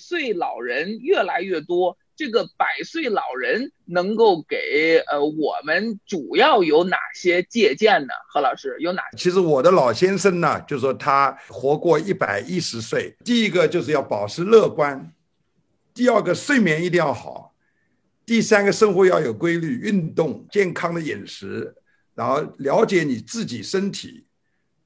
岁老人越来越多，这个百岁老人能够给呃我们主要有哪些借鉴呢？何老师有哪？其实我的老先生呢，就说他活过一百一十岁，第一个就是要保持乐观，第二个睡眠一定要好，第三个生活要有规律，运动、健康的饮食，然后了解你自己身体，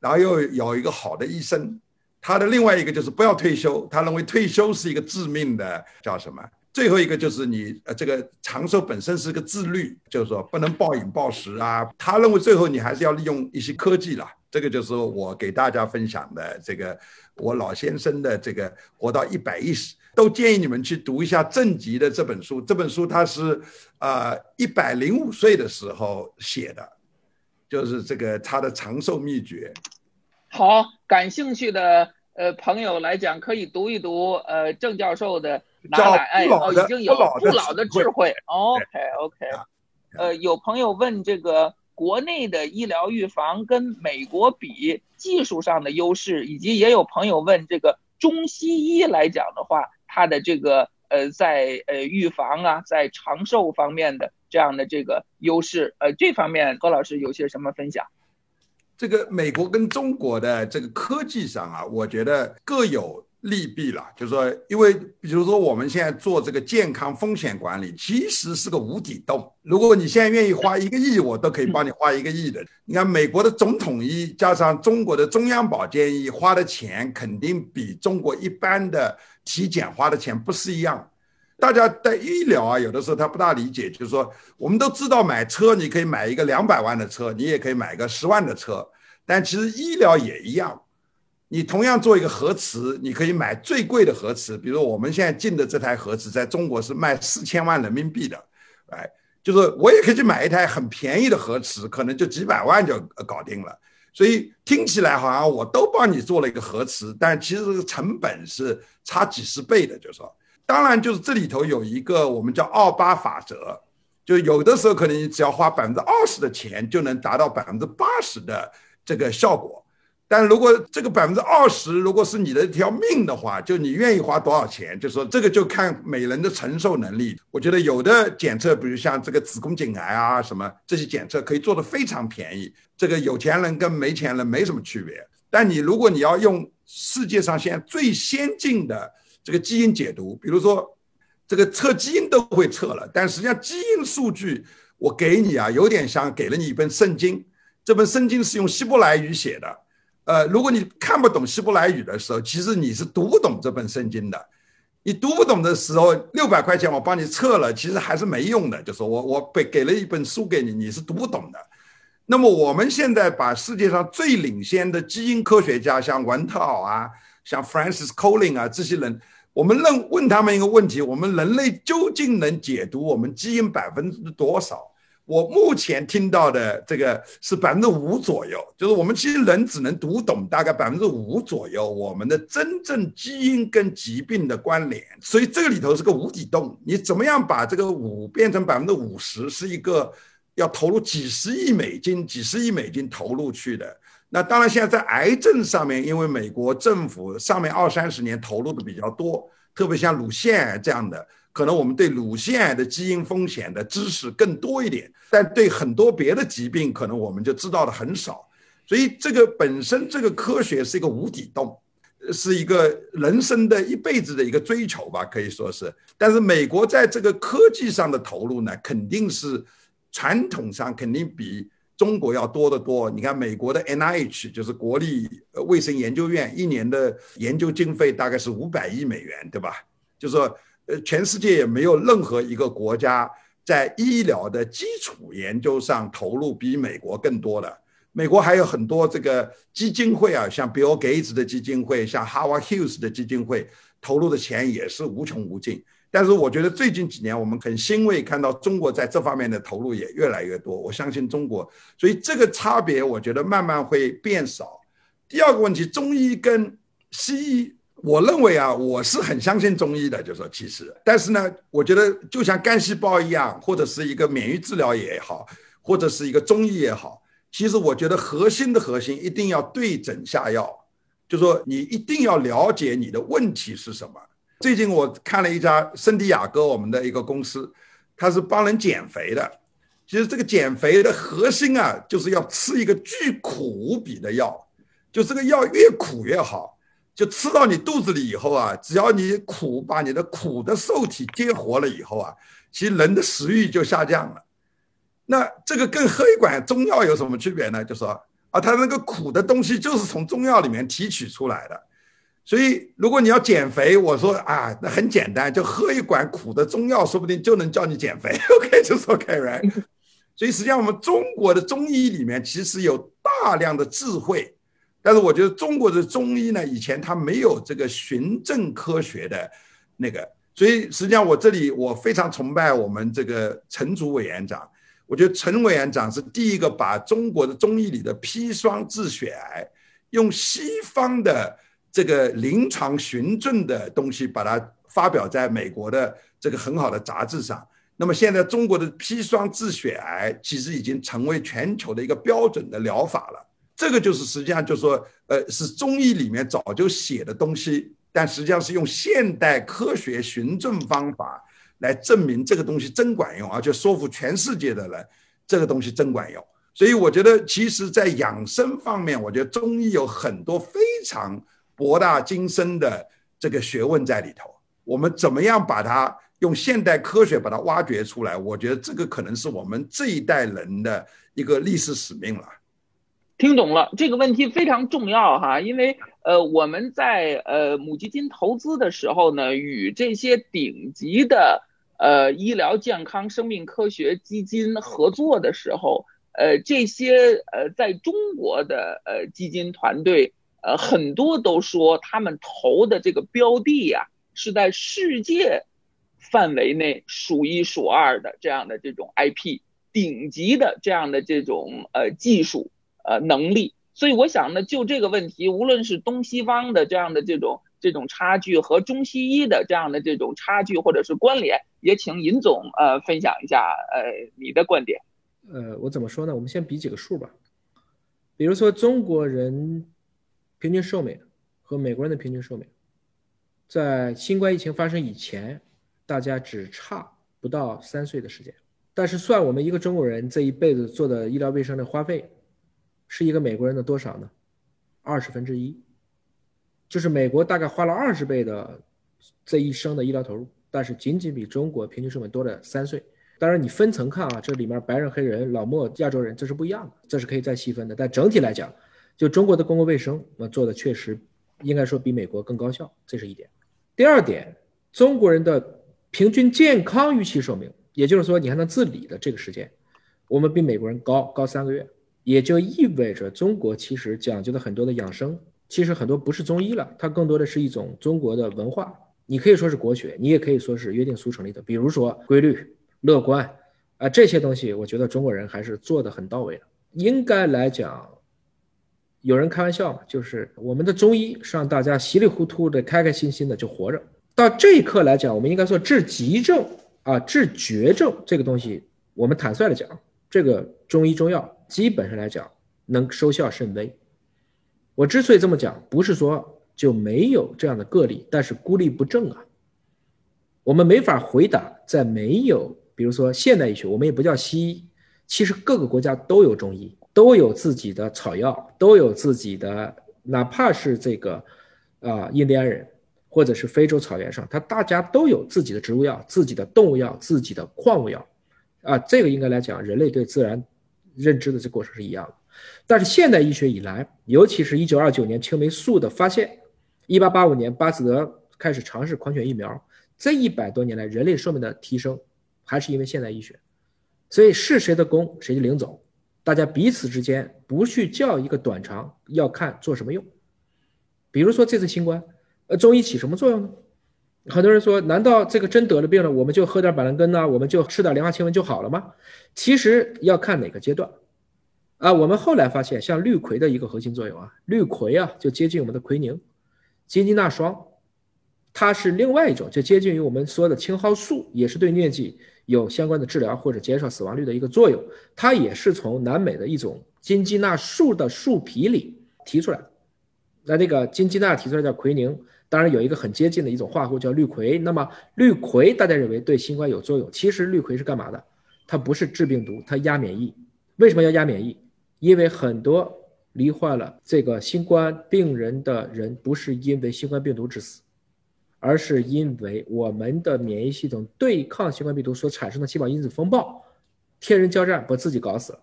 然后又有一个好的医生。他的另外一个就是不要退休，他认为退休是一个致命的，叫什么？最后一个就是你呃，这个长寿本身是个自律，就是说不能暴饮暴食啊。他认为最后你还是要利用一些科技了。这个就是我给大家分享的这个我老先生的这个活到一百一十，都建议你们去读一下郑吉的这本书。这本书他是呃一百零五岁的时候写的，就是这个他的长寿秘诀。好，感兴趣的呃朋友来讲，可以读一读呃郑教授的哪来哎哦，已经有不老的智慧。OK OK，呃，有朋友问这个国内的医疗预防跟美国比技术上的优势，以及也有朋友问这个中西医来讲的话，它的这个呃在呃预防啊，在长寿方面的这样的这个优势，呃这方面高老师有些什么分享？这个美国跟中国的这个科技上啊，我觉得各有利弊了。就是说，因为比如说我们现在做这个健康风险管理，其实是个无底洞。如果你现在愿意花一个亿，我都可以帮你花一个亿的。你看，美国的总统医加上中国的中央保健医花的钱，肯定比中国一般的体检花的钱不是一样。大家在医疗啊，有的时候他不大理解，就是说，我们都知道买车你可以买一个两百万的车，你也可以买个十万的车，但其实医疗也一样，你同样做一个核磁，你可以买最贵的核磁，比如我们现在进的这台核磁，在中国是卖四千万人民币的，哎，就是我也可以去买一台很便宜的核磁，可能就几百万就搞定了，所以听起来好像我都帮你做了一个核磁，但其实这个成本是差几十倍的，就是说。当然，就是这里头有一个我们叫二八法则，就有的时候可能你只要花百分之二十的钱就能达到百分之八十的这个效果，但如果这个百分之二十如果是你的一条命的话，就你愿意花多少钱，就说这个就看每人的承受能力。我觉得有的检测，比如像这个子宫颈癌啊什么这些检测可以做的非常便宜，这个有钱人跟没钱人没什么区别。但你如果你要用世界上现在最先进的。这个基因解读，比如说，这个测基因都会测了，但实际上基因数据我给你啊，有点像给了你一本圣经。这本圣经是用希伯来语写的，呃，如果你看不懂希伯来语的时候，其实你是读不懂这本圣经的。你读不懂的时候，六百块钱我帮你测了，其实还是没用的。就是我我给给了一本书给你，你是读不懂的。那么我们现在把世界上最领先的基因科学家，像文特尔啊，像 Francis Collins 啊这些人。我们问问他们一个问题：我们人类究竟能解读我们基因百分之多少？我目前听到的这个是百分之五左右，就是我们其实人只能读懂大概百分之五左右我们的真正基因跟疾病的关联。所以这个里头是个无底洞。你怎么样把这个五变成百分之五十？是一个要投入几十亿美金、几十亿美金投入去的。那当然，现在在癌症上面，因为美国政府上面二三十年投入的比较多，特别像乳腺癌这样的，可能我们对乳腺癌的基因风险的知识更多一点，但对很多别的疾病，可能我们就知道的很少。所以这个本身这个科学是一个无底洞，是一个人生的一辈子的一个追求吧，可以说是。但是美国在这个科技上的投入呢，肯定是传统上肯定比。中国要多得多。你看，美国的 NIH 就是国立卫生研究院，一年的研究经费大概是五百亿美元，对吧？就是说，呃，全世界也没有任何一个国家在医疗的基础研究上投入比美国更多的。美国还有很多这个基金会啊，像 Bill Gates 的基金会，像 Howard Hughes 的基金会，投入的钱也是无穷无尽。但是我觉得最近几年我们很欣慰看到中国在这方面的投入也越来越多。我相信中国，所以这个差别我觉得慢慢会变少。第二个问题，中医跟西医，我认为啊，我是很相信中医的，就说其实，但是呢，我觉得就像干细胞一样，或者是一个免疫治疗也好，或者是一个中医也好，其实我觉得核心的核心一定要对症下药，就说你一定要了解你的问题是什么。最近我看了一家圣地亚哥，我们的一个公司，它是帮人减肥的。其实这个减肥的核心啊，就是要吃一个巨苦无比的药，就这个药越苦越好，就吃到你肚子里以后啊，只要你苦把你的苦的受体激活了以后啊，其实人的食欲就下降了。那这个跟喝一管中药有什么区别呢？就说啊，它那个苦的东西就是从中药里面提取出来的。所以，如果你要减肥，我说啊，那很简单，就喝一管苦的中药，说不定就能叫你减肥。OK，就说 OK，right？所以实际上，我们中国的中医里面其实有大量的智慧，但是我觉得中国的中医呢，以前它没有这个循证科学的那个。所以实际上，我这里我非常崇拜我们这个陈竹委员长。我觉得陈委员长是第一个把中国的中医里的砒霜治血癌，用西方的。这个临床循证的东西，把它发表在美国的这个很好的杂志上。那么现在中国的砒霜治血癌，其实已经成为全球的一个标准的疗法了。这个就是实际上就是说，呃，是中医里面早就写的东西，但实际上是用现代科学循证方法来证明这个东西真管用，而且说服全世界的人这个东西真管用。所以我觉得，其实，在养生方面，我觉得中医有很多非常。博大精深的这个学问在里头，我们怎么样把它用现代科学把它挖掘出来？我觉得这个可能是我们这一代人的一个历史使命了。听懂了，这个问题非常重要哈，因为呃我们在呃母基金投资的时候呢，与这些顶级的呃医疗健康生命科学基金合作的时候，呃这些呃在中国的呃基金团队。呃，很多都说他们投的这个标的呀，是在世界范围内数一数二的这样的这种 IP，顶级的这样的这种呃技术呃能力。所以我想呢，就这个问题，无论是东西方的这样的这种这种差距和中西医的这样的这种差距或者是关联，也请尹总呃分享一下呃你的观点。呃，我怎么说呢？我们先比几个数吧，比如说中国人。平均寿命和美国人的平均寿命，在新冠疫情发生以前，大家只差不到三岁的时间。但是算我们一个中国人这一辈子做的医疗卫生的花费，是一个美国人的多少呢？二十分之一，就是美国大概花了二十倍的这一生的医疗投入，但是仅仅比中国平均寿命多了三岁。当然你分层看啊，这里面白人、黑人、老墨、亚洲人这是不一样的，这是可以再细分的。但整体来讲。就中国的公共卫生，我做的确实应该说比美国更高效，这是一点。第二点，中国人的平均健康预期寿命，也就是说你还能自理的这个时间，我们比美国人高高三个月，也就意味着中国其实讲究的很多的养生，其实很多不是中医了，它更多的是一种中国的文化。你可以说是国学，你也可以说是约定俗成里的，比如说规律、乐观啊这些东西，我觉得中国人还是做的很到位的。应该来讲。有人开玩笑嘛，就是我们的中医是让大家稀里糊涂的、开开心心的就活着。到这一刻来讲，我们应该说治急症啊、治绝症这个东西，我们坦率的讲，这个中医中药基本上来讲能收效甚微。我之所以这么讲，不是说就没有这样的个例，但是孤立不正啊。我们没法回答，在没有比如说现代医学，我们也不叫西医，其实各个国家都有中医。都有自己的草药，都有自己的，哪怕是这个，啊，印第安人或者是非洲草原上，他大家都有自己的植物药、自己的动物药、自己的矿物药，啊，这个应该来讲，人类对自然认知的这过程是一样的。但是现代医学以来，尤其是一九二九年青霉素的发现，一八八五年巴斯德开始尝试狂犬疫苗，这一百多年来，人类寿命的提升，还是因为现代医学。所以是谁的功，谁就领走。大家彼此之间不去叫一个短长，要看做什么用。比如说这次新冠，呃，中医起什么作用呢？很多人说，难道这个真得了病了，我们就喝点板蓝根呢？我们就吃点莲花清瘟就好了吗？其实要看哪个阶段。啊，我们后来发现，像氯喹的一个核心作用啊，氯喹啊就接近我们的奎宁，金鸡纳霜，它是另外一种，就接近于我们说的青蒿素，也是对疟疾。有相关的治疗或者减少死亡率的一个作用，它也是从南美的一种金鸡纳树的树皮里提出来的。那这个金鸡纳提出来叫奎宁，当然有一个很接近的一种化合物叫氯喹。那么氯喹大家认为对新冠有作用，其实氯喹是干嘛的？它不是治病毒，它压免疫。为什么要压免疫？因为很多罹患了这个新冠病人的人，不是因为新冠病毒致死，而是因为我们的免疫系统对抗新冠病毒所产生的细胞因子风暴，天人交战把自己搞死了。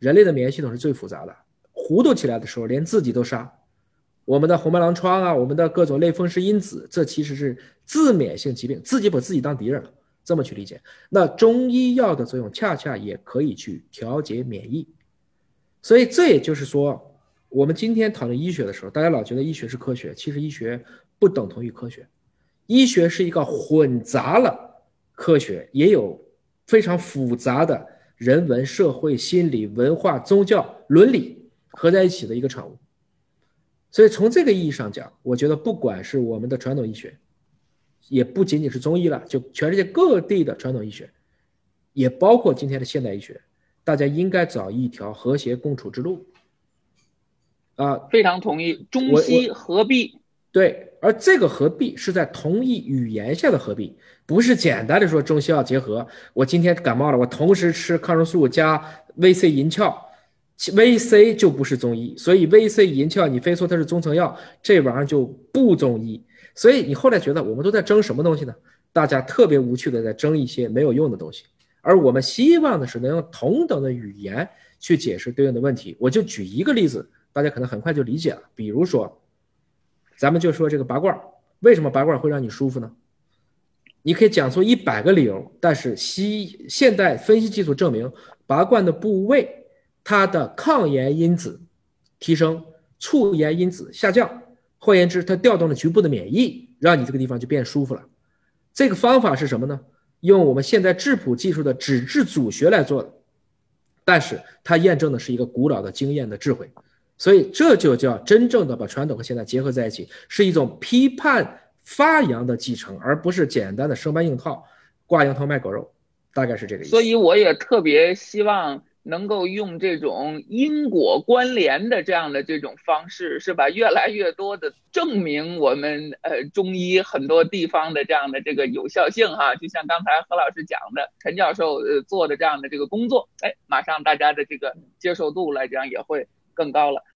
人类的免疫系统是最复杂的，糊涂起来的时候连自己都杀。我们的红斑狼疮啊，我们的各种类风湿因子，这其实是自免性疾病，自己把自己当敌人了。这么去理解，那中医药的作用恰恰也可以去调节免疫。所以这也就是说，我们今天讨论医学的时候，大家老觉得医学是科学，其实医学不等同于科学。医学是一个混杂了科学，也有非常复杂的人文、社会、心理、文化、宗教、伦理合在一起的一个产物。所以从这个意义上讲，我觉得不管是我们的传统医学，也不仅仅是中医了，就全世界各地的传统医学，也包括今天的现代医学，大家应该找一条和谐共处之路。啊，非常同意，中西合璧。对，而这个合璧是在同一语言下的合璧，不是简单的说中西药结合。我今天感冒了，我同时吃抗生素加 VC 银翘。V C 就不是中医，所以 V C 银翘你非说它是中成药，这玩意儿就不中医。所以你后来觉得我们都在争什么东西呢？大家特别无趣的在争一些没有用的东西，而我们希望的是能用同等的语言去解释对应的问题。我就举一个例子，大家可能很快就理解了。比如说，咱们就说这个拔罐，为什么拔罐会让你舒服呢？你可以讲出一百个理由，但是西现代分析技术证明，拔罐的部位。它的抗炎因子提升，促炎因子下降。换言之，它调动了局部的免疫，让你这个地方就变舒服了。这个方法是什么呢？用我们现在质谱技术的脂质组学来做的，但是它验证的是一个古老的经验的智慧。所以这就叫真正的把传统和现代结合在一起，是一种批判发扬的继承，而不是简单的生搬硬套、挂羊头卖狗肉。大概是这个意思。所以我也特别希望。能够用这种因果关联的这样的这种方式，是吧？越来越多的证明我们呃中医很多地方的这样的这个有效性哈，就像刚才何老师讲的，陈教授呃做的这样的这个工作，哎，马上大家的这个接受度来讲也会更高了。